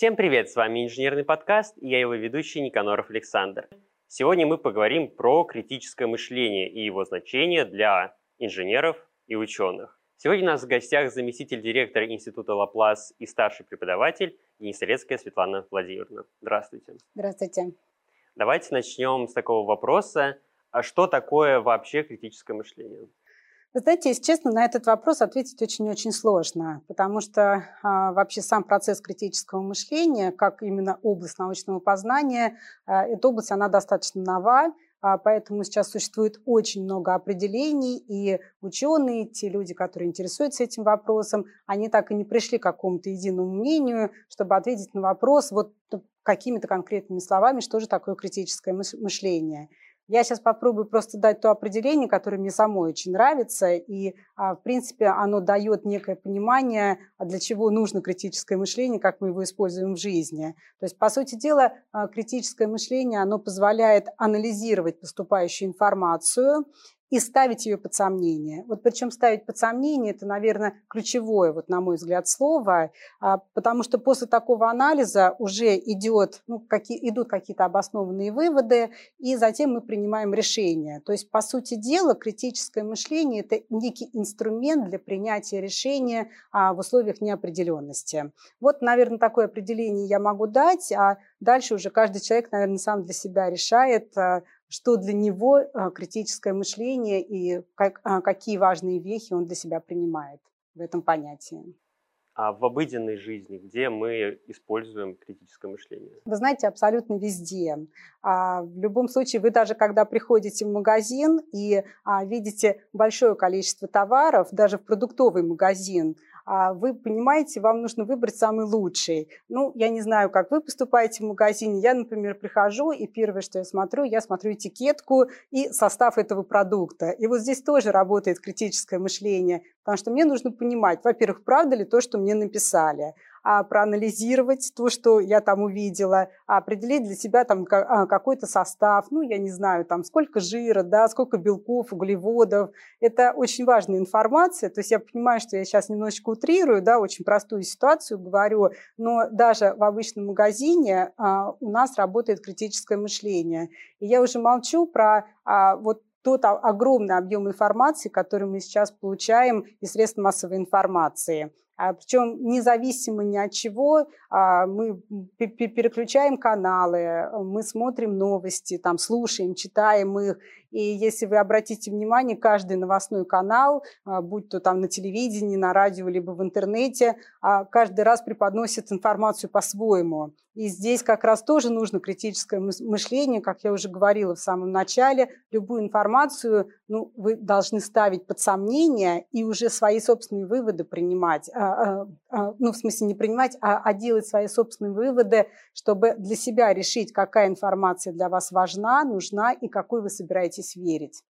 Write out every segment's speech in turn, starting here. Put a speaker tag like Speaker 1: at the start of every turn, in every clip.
Speaker 1: Всем привет, с вами инженерный подкаст, и я его ведущий Никаноров Александр. Сегодня мы поговорим про критическое мышление и его значение для инженеров и ученых. Сегодня у нас в гостях заместитель директора Института Лаплас и старший преподаватель Денисорецкая Светлана Владимировна. Здравствуйте.
Speaker 2: Здравствуйте.
Speaker 1: Давайте начнем с такого вопроса. А что такое вообще критическое мышление?
Speaker 2: Знаете, если честно, на этот вопрос ответить очень-очень сложно, потому что а, вообще сам процесс критического мышления, как именно область научного познания, а, эта область, она достаточно нова, а, поэтому сейчас существует очень много определений, и ученые, те люди, которые интересуются этим вопросом, они так и не пришли к какому-то единому мнению, чтобы ответить на вопрос вот какими-то конкретными словами, что же такое критическое мышление. Я сейчас попробую просто дать то определение, которое мне самой очень нравится, и, а, в принципе, оно дает некое понимание, а для чего нужно критическое мышление, как мы его используем в жизни. То есть, по сути дела, а, критическое мышление, оно позволяет анализировать поступающую информацию и ставить ее под сомнение. Вот причем ставить под сомнение – это, наверное, ключевое, вот, на мой взгляд, слово, а, потому что после такого анализа уже идет, ну, какие, идут какие-то обоснованные выводы, и затем мы принимаем решение. То есть, по сути дела, критическое мышление – это некий инструмент для принятия решения а, в условиях неопределенности. Вот, наверное, такое определение я могу дать, а дальше уже каждый человек, наверное, сам для себя решает, а, что для него а, критическое мышление и как, а, какие важные вехи он для себя принимает в этом понятии.
Speaker 1: А в обыденной жизни, где мы используем критическое мышление?
Speaker 2: Вы знаете, абсолютно везде. А в любом случае, вы даже когда приходите в магазин и видите большое количество товаров, даже в продуктовый магазин, вы понимаете, вам нужно выбрать самый лучший. Ну, я не знаю, как вы поступаете в магазине. Я, например, прихожу, и первое, что я смотрю, я смотрю этикетку и состав этого продукта. И вот здесь тоже работает критическое мышление, потому что мне нужно понимать, во-первых, правда ли то, что мне написали, а, проанализировать то, что я там увидела, а определить для себя там а, какой-то состав, ну, я не знаю, там сколько жира, да, сколько белков, углеводов. Это очень важная информация, то есть я понимаю, что я сейчас немножечко утрирую, да, очень простую ситуацию говорю, но даже в обычном магазине а, у нас работает критическое мышление. И я уже молчу про а, вот тот огромный объем информации, который мы сейчас получаем из средств массовой информации. А, Причем независимо ни от чего, а, мы переключаем каналы, мы смотрим новости, там, слушаем, читаем их. И если вы обратите внимание, каждый новостной канал, а, будь то там на телевидении, на радио, либо в интернете, каждый раз преподносит информацию по-своему. И здесь как раз тоже нужно критическое мышление, как я уже говорила в самом начале. Любую информацию ну, вы должны ставить под сомнение и уже свои собственные выводы принимать. А, а, ну, в смысле не принимать, а, а делать свои собственные выводы, чтобы для себя решить, какая информация для вас важна, нужна и какой вы собираетесь верить.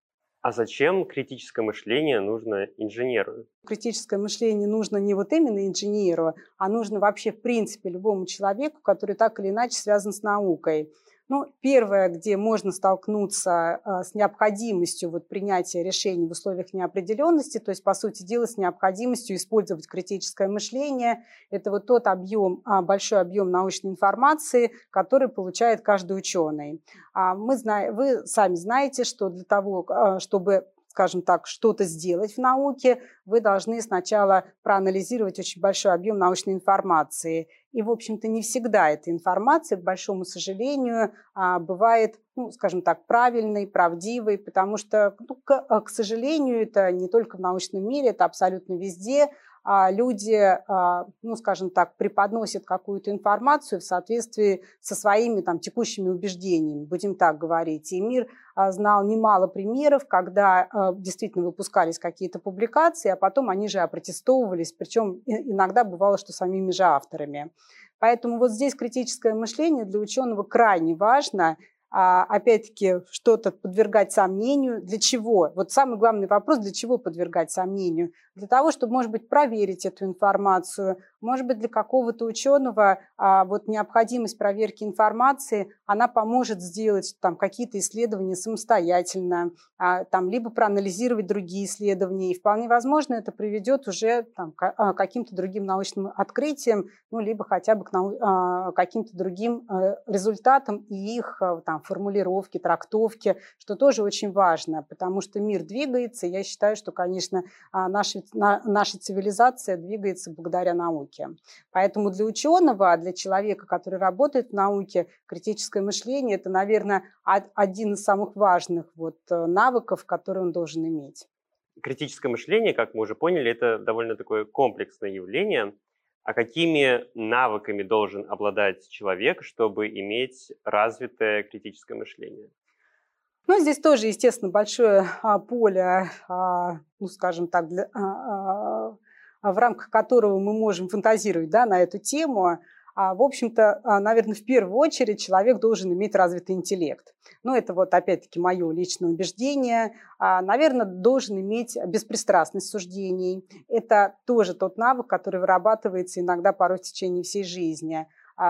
Speaker 1: А зачем критическое мышление нужно инженеру?
Speaker 2: Критическое мышление нужно не вот именно инженеру, а нужно вообще в принципе любому человеку, который так или иначе связан с наукой. Ну, первое, где можно столкнуться а, с необходимостью вот, принятия решений в условиях неопределенности, то есть, по сути дела, с необходимостью использовать критическое мышление, это вот тот объем, а, большой объем научной информации, который получает каждый ученый. А мы знаем, вы сами знаете, что для того, чтобы скажем так, что-то сделать в науке, вы должны сначала проанализировать очень большой объем научной информации. И, в общем-то, не всегда эта информация, к большому сожалению, а, бывает, ну, скажем так, правильной, правдивой, потому что, ну, к, к сожалению, это не только в научном мире, это абсолютно везде – а, люди, а, ну, скажем так, преподносят какую-то информацию в соответствии со своими там, текущими убеждениями, будем так говорить. И мир а, знал немало примеров, когда действительно выпускались какие-то публикации, а потом они же опротестовывались, причем иногда бывало, что самими же авторами. Поэтому вот здесь критическое мышление для ученого крайне важно, опять-таки, что-то подвергать сомнению. Для чего? Вот самый главный вопрос, для чего подвергать сомнению? Для того, чтобы, может быть, проверить эту информацию, может быть, для какого-то ученого а, вот необходимость проверки информации, она поможет сделать там какие-то исследования самостоятельно, а, там, либо проанализировать другие исследования. И вполне возможно, это приведет уже там, к а, каким-то другим научным открытиям, ну, либо хотя бы к нау- а, каким-то другим а, результатам и их а, формулировки, трактовки, что тоже очень важно, потому что мир двигается. Я считаю, что, конечно, а, наша, наша цивилизация двигается благодаря науке. Поэтому для ученого, для человека, который работает в науке, критическое мышление – это, наверное, один из самых важных вот э, навыков, которые он должен иметь.
Speaker 1: Критическое мышление, как мы уже поняли, это довольно такое комплексное явление. А какими навыками должен обладать человек, чтобы иметь развитое критическое мышление?
Speaker 2: Ну, здесь тоже, естественно, большое а, поле, а, ну, скажем так, для, а, в рамках которого мы можем фантазировать да, на эту тему. А, в общем-то, а, наверное, в первую очередь человек должен иметь развитый интеллект. Ну, это вот опять-таки мое личное убеждение. А, наверное, должен иметь беспристрастность суждений. Это тоже тот навык, который вырабатывается иногда порой в течение всей жизни.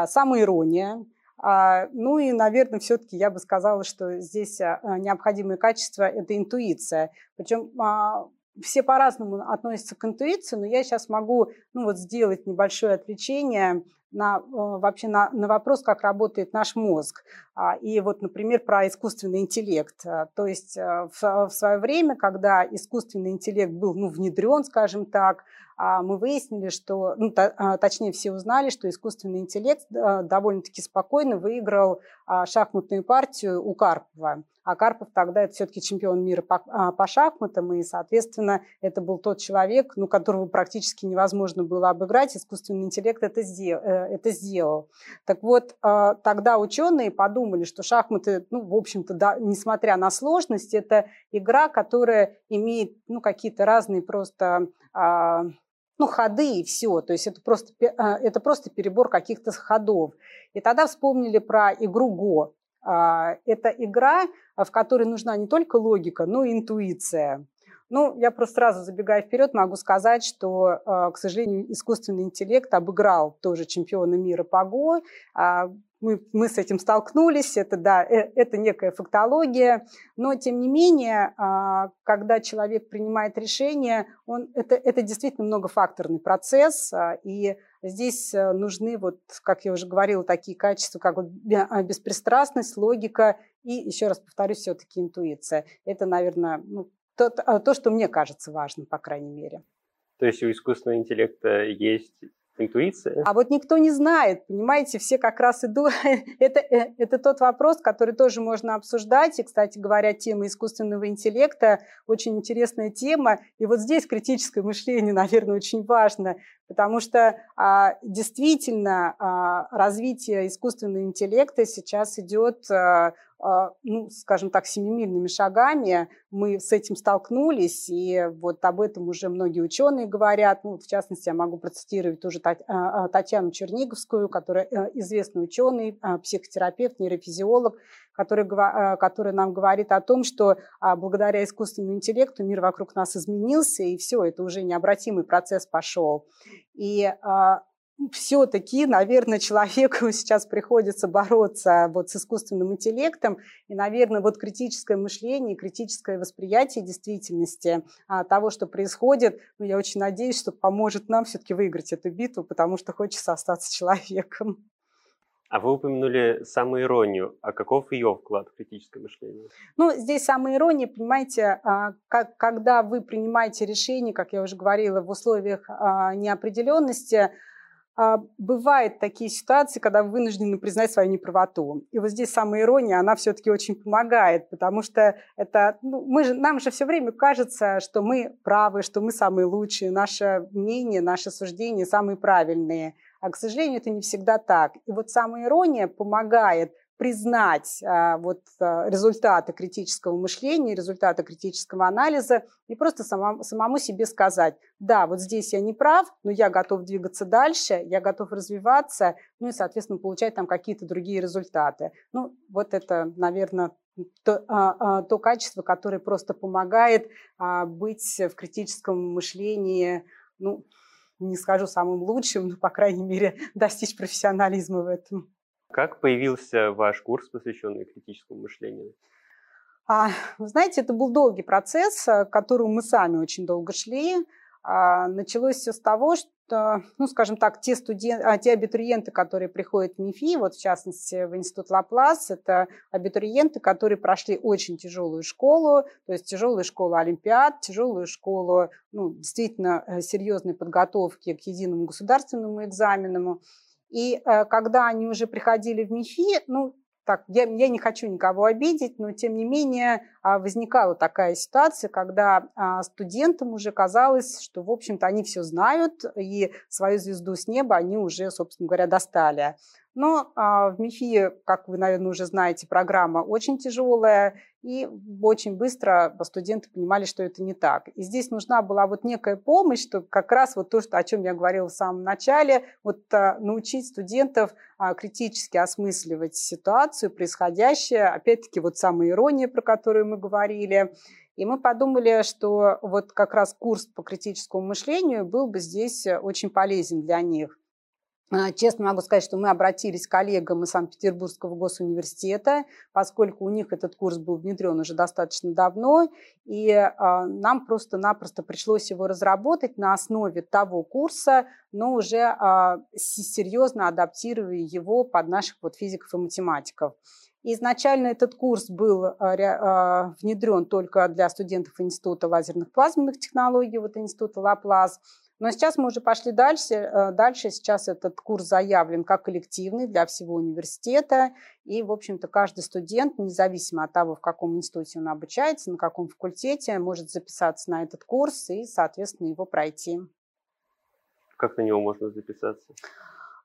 Speaker 2: Самоирония, ну и, наверное, все-таки я бы сказала, что здесь необходимое качество – это интуиция. Причем все по-разному относятся к интуиции, но я сейчас могу ну, вот сделать небольшое отвлечение на, э, вообще на, на вопрос, как работает наш мозг. А, и вот, например, про искусственный интеллект. А, то есть э, в, в свое время, когда искусственный интеллект был ну, внедрен, скажем так, а, мы выяснили, что, ну, точнее, все узнали, что искусственный интеллект э, довольно-таки спокойно выиграл шахматную партию у Карпова. А Карпов тогда это все-таки чемпион мира по, по шахматам, и, соответственно, это был тот человек, ну, которого практически невозможно было обыграть. Искусственный интеллект это, сдел, это сделал. Так вот, тогда ученые подумали, что шахматы, ну, в общем-то, да, несмотря на сложность, это игра, которая имеет, ну, какие-то разные просто, а, ну, ходы и все. То есть это просто, а, это просто перебор каких-то ходов. И тогда вспомнили про игру Го. А, это игра, в которой нужна не только логика, но и интуиция. Ну, я просто сразу забегая вперед, могу сказать, что, к сожалению, искусственный интеллект обыграл тоже чемпиона мира по ГО мы, мы с этим столкнулись, это, да, э, это некая фактология, но тем не менее, а, когда человек принимает решение, он, это, это действительно многофакторный процесс, а, и здесь э, нужны, вот, как я уже говорила, такие качества, как вот а, беспристрастность, логика и, еще раз повторюсь, все-таки интуиция. Это, наверное, ну, то, то, что мне кажется важным, по крайней мере.
Speaker 1: То есть у искусственного интеллекта есть интуиция.
Speaker 2: А вот никто не знает, понимаете, все как раз идут. это, э, это тот вопрос, который тоже можно обсуждать. И, кстати говоря, тема искусственного интеллекта очень интересная тема. И вот здесь критическое мышление, наверное, очень важно, потому что а, действительно а, развитие искусственного интеллекта сейчас идет а, ну, скажем так, семимильными шагами. Мы с этим столкнулись, и вот об этом уже многие ученые говорят. Ну, в частности, я могу процитировать тоже а, а, Татьяну Черниговскую, которая э, известный ученый, психотерапевт, нейрофизиолог, который, который нам говорит о том, что благодаря искусственному интеллекту мир вокруг нас изменился, и все, это уже необратимый процесс пошел. И все-таки, наверное, человеку сейчас приходится бороться вот с искусственным интеллектом, и, наверное, вот критическое мышление, критическое восприятие действительности а, того, что происходит, ну, я очень надеюсь, что поможет нам все-таки выиграть эту битву, потому что хочется остаться человеком.
Speaker 1: А вы упомянули самоиронию. А каков ее вклад в критическое мышление?
Speaker 2: Ну, здесь самоирония, понимаете, а, как, когда вы принимаете решение, как я уже говорила, в условиях а, неопределенности, бывают такие ситуации, когда вы вынуждены признать свою неправоту. И вот здесь самая ирония, она все-таки очень помогает, потому что это, ну, мы же, нам же все время кажется, что мы правы, что мы самые лучшие, наше мнение, наши суждения самые правильные. А, к сожалению, это не всегда так. И вот самая ирония помогает признать а, вот а, результаты критического мышления, результаты критического анализа и просто самому, самому себе сказать, да, вот здесь я не прав, но я готов двигаться дальше, я готов развиваться, ну и, соответственно, получать там какие-то другие результаты. Ну, вот это, наверное, то, а, а, то качество, которое просто помогает а, быть в критическом мышлении, ну, не скажу самым лучшим, но, по крайней мере, достичь профессионализма в этом.
Speaker 1: Как появился ваш курс, посвященный критическому мышлению?
Speaker 2: А, вы знаете, это был долгий процесс, к которому мы сами очень долго шли. А, началось все с того, что, ну, скажем так, те, студент, а, те абитуриенты, которые приходят в МИФИ, вот в частности в Институт Лаплас, это абитуриенты, которые прошли очень тяжелую школу, то есть тяжелую школу Олимпиад, тяжелую школу ну, действительно э, серьезной подготовки к единому государственному экзамену. И э, когда они уже приходили в МИФИ, ну, так, я, я не хочу никого обидеть, но тем не менее а, возникала такая ситуация, когда а, студентам уже казалось, что, в общем-то, они все знают, и свою звезду с неба они уже, собственно говоря, достали. Но а, в МИФИ, как вы, наверное, уже знаете, программа очень тяжелая, и очень быстро студенты понимали, что это не так. И здесь нужна была вот некая помощь, что как раз вот то, что, о чем я говорила в самом начале, вот а, научить студентов а, критически осмысливать ситуацию, происходящее, опять-таки вот самая ирония, про которую мы говорили, и мы подумали, что вот как раз курс по критическому мышлению был бы здесь очень полезен для них. А, честно могу сказать, что мы обратились к коллегам из Санкт-Петербургского госуниверситета, поскольку у них этот курс был внедрен уже достаточно давно, и а, нам просто-напросто пришлось его разработать на основе того курса, но уже а, серьезно адаптируя его под наших вот физиков и математиков. Изначально этот курс был внедрен только для студентов Института лазерных плазменных технологий, вот Института Лаплас, но сейчас мы уже пошли дальше. Э, дальше сейчас этот курс заявлен как коллективный для всего университета. И, в общем-то, каждый студент, независимо от того, в каком институте он обучается, на каком факультете, может записаться на этот курс и, соответственно, его пройти.
Speaker 1: Как на него можно записаться?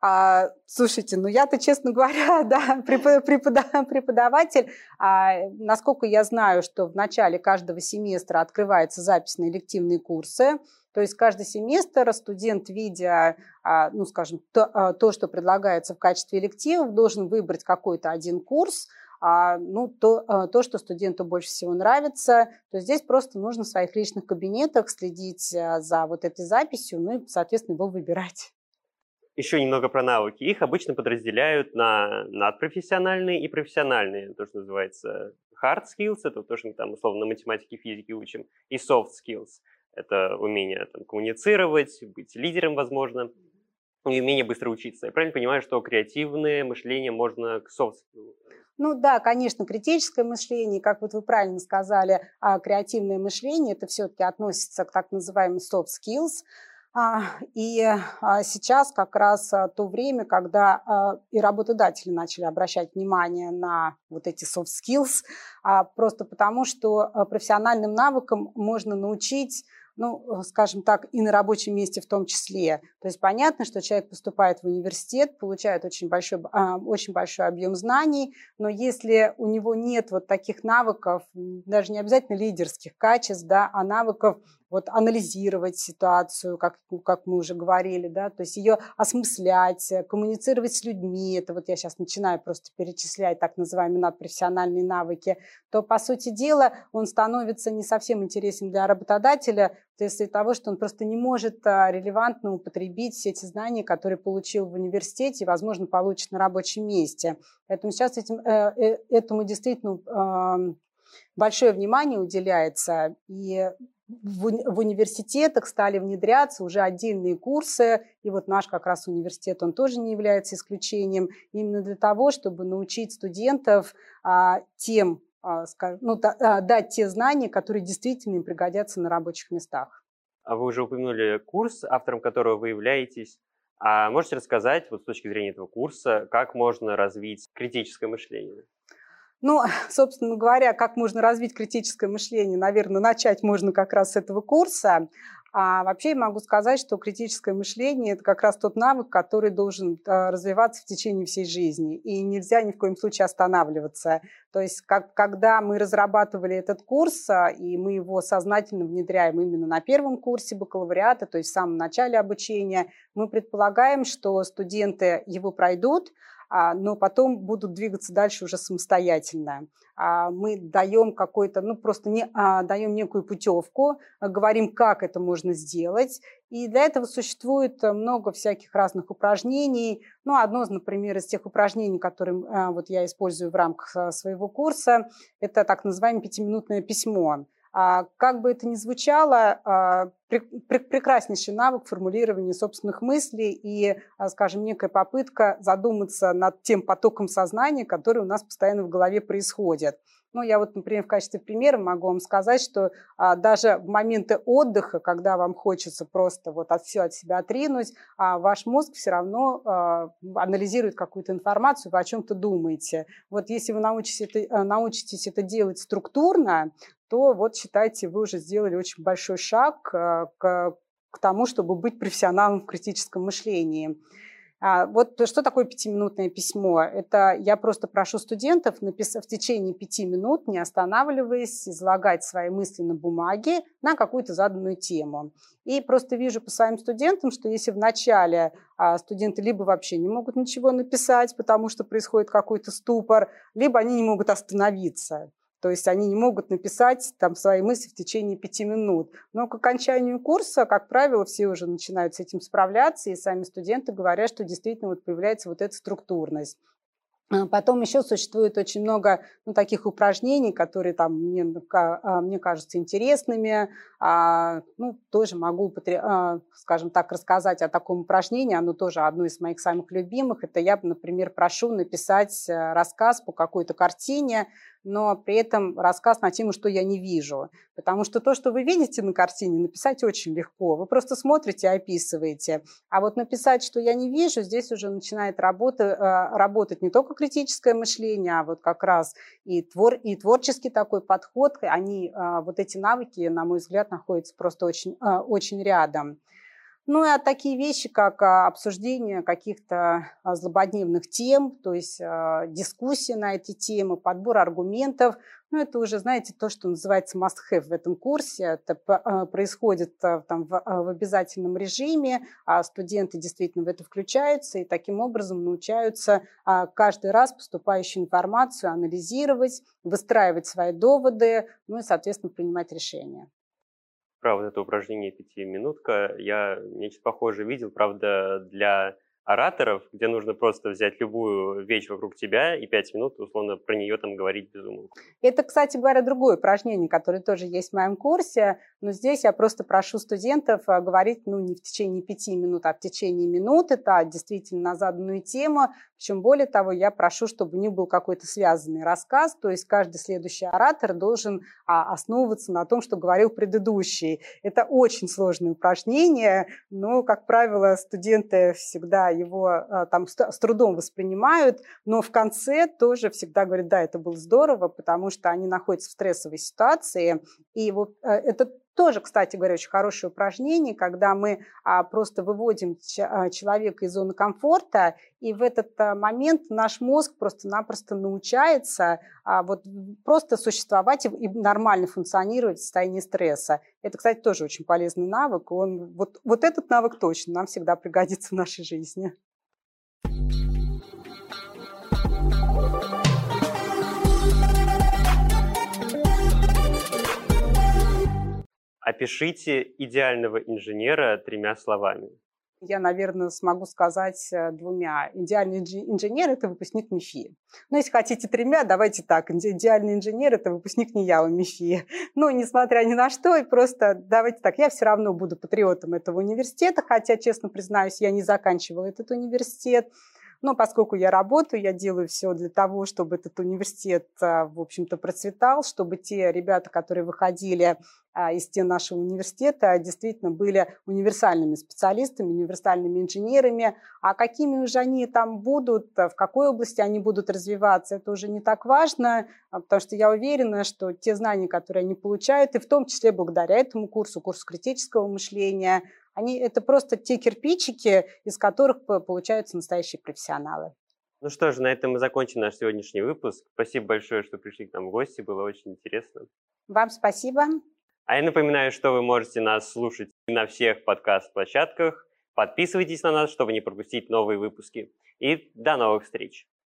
Speaker 2: А, слушайте, ну я-то, честно говоря, да, преподаватель. А, насколько я знаю, что в начале каждого семестра открывается запись на элективные курсы. То есть каждый семестр студент, видя, а, ну, скажем, то, а, то, что предлагается в качестве элективов, должен выбрать какой-то один курс, а, ну, то, то, что студенту больше всего нравится, то здесь просто нужно в своих личных кабинетах следить за вот этой записью, ну и, соответственно, его выбирать.
Speaker 1: Еще немного про навыки. Их обычно подразделяют на надпрофессиональные и профессиональные, то, что называется hard skills, это то, что мы там условно на математике, физике учим, и soft skills – это умение там, коммуницировать, быть лидером, возможно, и умение быстро учиться. Я правильно понимаю, что креативное мышление можно к soft
Speaker 2: ну да, конечно, критическое мышление, как вот вы правильно сказали, а креативное мышление, это все-таки относится к так называемым soft skills. А, и а, сейчас как раз а, то время, когда и работодатели начали обращать внимание на вот эти soft skills, просто потому что профессиональным навыкам можно научить ну, э, скажем так, и на рабочем месте в том числе. То есть понятно, что человек поступает в университет, получает очень большой, очень большой объем знаний, но если у него нет вот таких навыков, даже не обязательно лидерских качеств, да, а навыков вот анализировать ситуацию, как, ну, как мы уже говорили, да, то есть ее осмыслять, э, коммуницировать с людьми, это вот я сейчас начинаю просто перечислять так называемые надпрофессиональные навыки, то, по сути дела, он становится не совсем интересен для работодателя, то есть из-за того, что он просто не может а, релевантно употребить все эти знания, которые получил в университете и, возможно, получит на рабочем месте. Поэтому сейчас этим, э, э, этому действительно большое внимание уделяется, и в, университетах стали внедряться уже отдельные курсы, и вот наш как раз университет, он тоже не является исключением, именно для того, чтобы научить студентов а, тем, а, ну, да, а, дать те знания, которые действительно им пригодятся на рабочих местах.
Speaker 1: А вы уже упомянули курс, автором которого вы являетесь. А можете рассказать, вот с точки зрения этого курса, как можно развить критическое мышление?
Speaker 2: Ну, собственно говоря, как можно развить критическое мышление, наверное, начать можно как раз с этого курса. А вообще я могу сказать, что критическое мышление – это как раз тот навык, который должен а, развиваться в течение всей жизни. И нельзя ни в коем случае останавливаться. То есть как, когда мы разрабатывали этот курс, а, и мы его сознательно внедряем именно на первом курсе бакалавриата, то есть в самом начале обучения, мы предполагаем, что студенты его пройдут, но потом будут двигаться дальше уже самостоятельно. А, мы даем какой-то, ну просто не, а, даем некую путевку, говорим, как это можно сделать. И для этого существует много всяких разных упражнений. Ну, одно, например, из тех упражнений, которые вот я использую в рамках своего курса, это так называемое пятиминутное письмо. А, как бы это ни звучало, а, прекраснейший навык формулирования собственных мыслей и, а, скажем, некая попытка задуматься над тем потоком сознания, который у нас постоянно в голове происходит. Ну, я вот, например, в качестве примера могу вам сказать, что а, даже в моменты отдыха, когда вам хочется просто вот от, все от себя отринуть, а, ваш мозг все равно а, анализирует какую-то информацию, вы о чем-то думаете. Вот если вы научитесь это, научитесь это делать структурно, то вот считайте, вы уже сделали очень большой шаг э, к, к тому, чтобы быть профессионалом в критическом мышлении. А, вот что такое пятиминутное письмо? Это я просто прошу студентов написать в течение пяти минут, не останавливаясь, излагать свои мысли на бумаге на какую-то заданную тему. И просто вижу по своим студентам, что если в начале а, студенты либо вообще не могут ничего написать, потому что происходит какой-то ступор, либо они не могут остановиться. То есть они не могут написать там свои мысли в течение пяти минут. Но к окончанию курса, как правило, все уже начинают с этим справляться, и сами студенты говорят, что действительно вот появляется вот эта структурность. А потом еще существует очень много ну, таких упражнений, которые там мне, а, мне кажутся интересными. А, ну, тоже могу, скажем так, рассказать о таком упражнении. Оно тоже одно из моих самых любимых. Это я, например, прошу написать э, рассказ по какой-то картине, но при этом рассказ на тему, что я не вижу. Потому что то, что вы видите на картине, написать очень легко. Вы просто смотрите и описываете. А вот написать, что я не вижу, здесь уже начинает работа, э, работать не только критическое мышление, а вот как раз и, твор, и творческий такой подход. Они, э, вот эти навыки, на мой взгляд, находятся просто очень, э, очень рядом. Ну и такие вещи, как а, обсуждение каких-то а, злободневных тем, то есть а, дискуссия на эти темы, подбор аргументов. Ну, это уже, знаете, то, что называется must-have в этом курсе. Это происходит там, в обязательном режиме, а студенты действительно в это включаются и таким образом научаются каждый раз поступающую информацию анализировать, выстраивать свои доводы, ну и, соответственно, принимать решения
Speaker 1: про вот это упражнение пятиминутка. Я нечто похожее видел, правда, для ораторов, где нужно просто взять любую вещь вокруг тебя и пять минут, условно, про нее там говорить без умолку.
Speaker 2: Это, кстати говоря, другое упражнение, которое тоже есть в моем курсе, но здесь я просто прошу студентов а, говорить, ну, не в течение пяти минут, а в течение минуты, это действительно на заданную тему, причем, более того, я прошу, чтобы у них был какой-то связанный рассказ, то есть каждый следующий оратор должен а, основываться на том, что говорил предыдущий. Это очень сложное упражнение, но, как правило, студенты всегда его а, там с, трудом воспринимают, но в конце тоже всегда говорят, да, это было здорово, потому что они находятся в стрессовой ситуации, и вот э, это тоже, кстати говоря, очень хорошее упражнение, когда мы а, просто выводим а, человека из зоны комфорта, и в этот а, момент наш мозг просто-напросто научается вот просто существовать и, нормально функционировать в состоянии стресса. Это, кстати, тоже очень полезный навык. Он, вот, вот этот навык точно нам всегда пригодится в нашей жизни.
Speaker 1: Опишите идеального инженера тремя словами.
Speaker 2: Я, наверное, смогу сказать э, двумя. Идеальный инженер – это выпускник МИФИ. Ну, если хотите тремя, давайте так. Идеальный инженер – это выпускник НИЯУ МИФИ. Ну, несмотря ни на что, и просто давайте так. Я все равно буду патриотом этого университета, хотя, честно признаюсь, я не заканчивала этот университет. Но поскольку я работаю, я делаю все для того, чтобы этот университет, а, в общем-то, процветал, чтобы те ребята, которые выходили а, из стен нашего университета, действительно были универсальными специалистами, универсальными инженерами. А какими уже они там будут, в какой области они будут развиваться, это уже не так важно, потому что я уверена, что те знания, которые они получают, и в том числе благодаря этому курсу, курсу критического мышления, они, это просто те кирпичики, из которых получаются настоящие профессионалы.
Speaker 1: Ну что ж, на этом мы закончим наш сегодняшний выпуск. Спасибо большое, что пришли к нам в гости, было очень интересно.
Speaker 2: Вам спасибо.
Speaker 1: А я напоминаю, что вы можете нас слушать на всех подкаст-площадках. Подписывайтесь на нас, чтобы не пропустить новые выпуски. И до новых встреч!